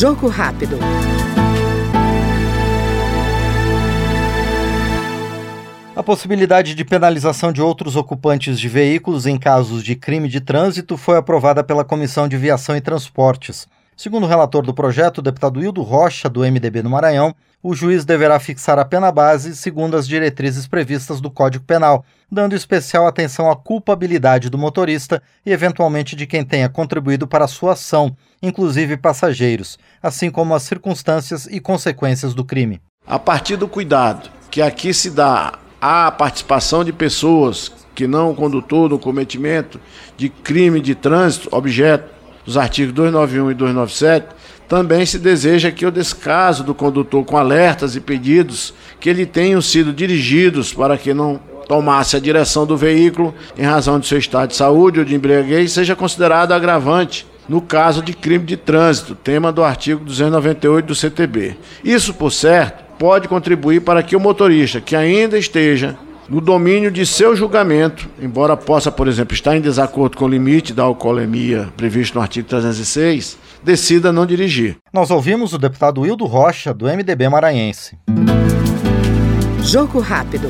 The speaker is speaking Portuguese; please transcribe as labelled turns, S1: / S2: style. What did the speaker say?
S1: Jogo rápido.
S2: A possibilidade de penalização de outros ocupantes de veículos em casos de crime de trânsito foi aprovada pela Comissão de Viação e Transportes. Segundo o relator do projeto, o deputado Hildo Rocha, do MDB no Maranhão, o juiz deverá fixar a pena base segundo as diretrizes previstas do Código Penal, dando especial atenção à culpabilidade do motorista e, eventualmente, de quem tenha contribuído para a sua ação, inclusive passageiros, assim como as circunstâncias e consequências do crime.
S3: A partir do cuidado que aqui se dá à participação de pessoas que não o condutor no cometimento de crime de trânsito, objeto dos artigos 291 e 297, também se deseja que o descaso do condutor com alertas e pedidos que ele tenham sido dirigidos para que não tomasse a direção do veículo em razão de seu estado de saúde ou de embriaguez seja considerado agravante no caso de crime de trânsito, tema do artigo 298 do CTB. Isso, por certo, pode contribuir para que o motorista que ainda esteja no domínio de seu julgamento, embora possa, por exemplo, estar em desacordo com o limite da alcoolemia previsto no artigo 306, decida não dirigir.
S2: Nós ouvimos o deputado Hildo Rocha, do MDB maranhense.
S1: Jogo rápido.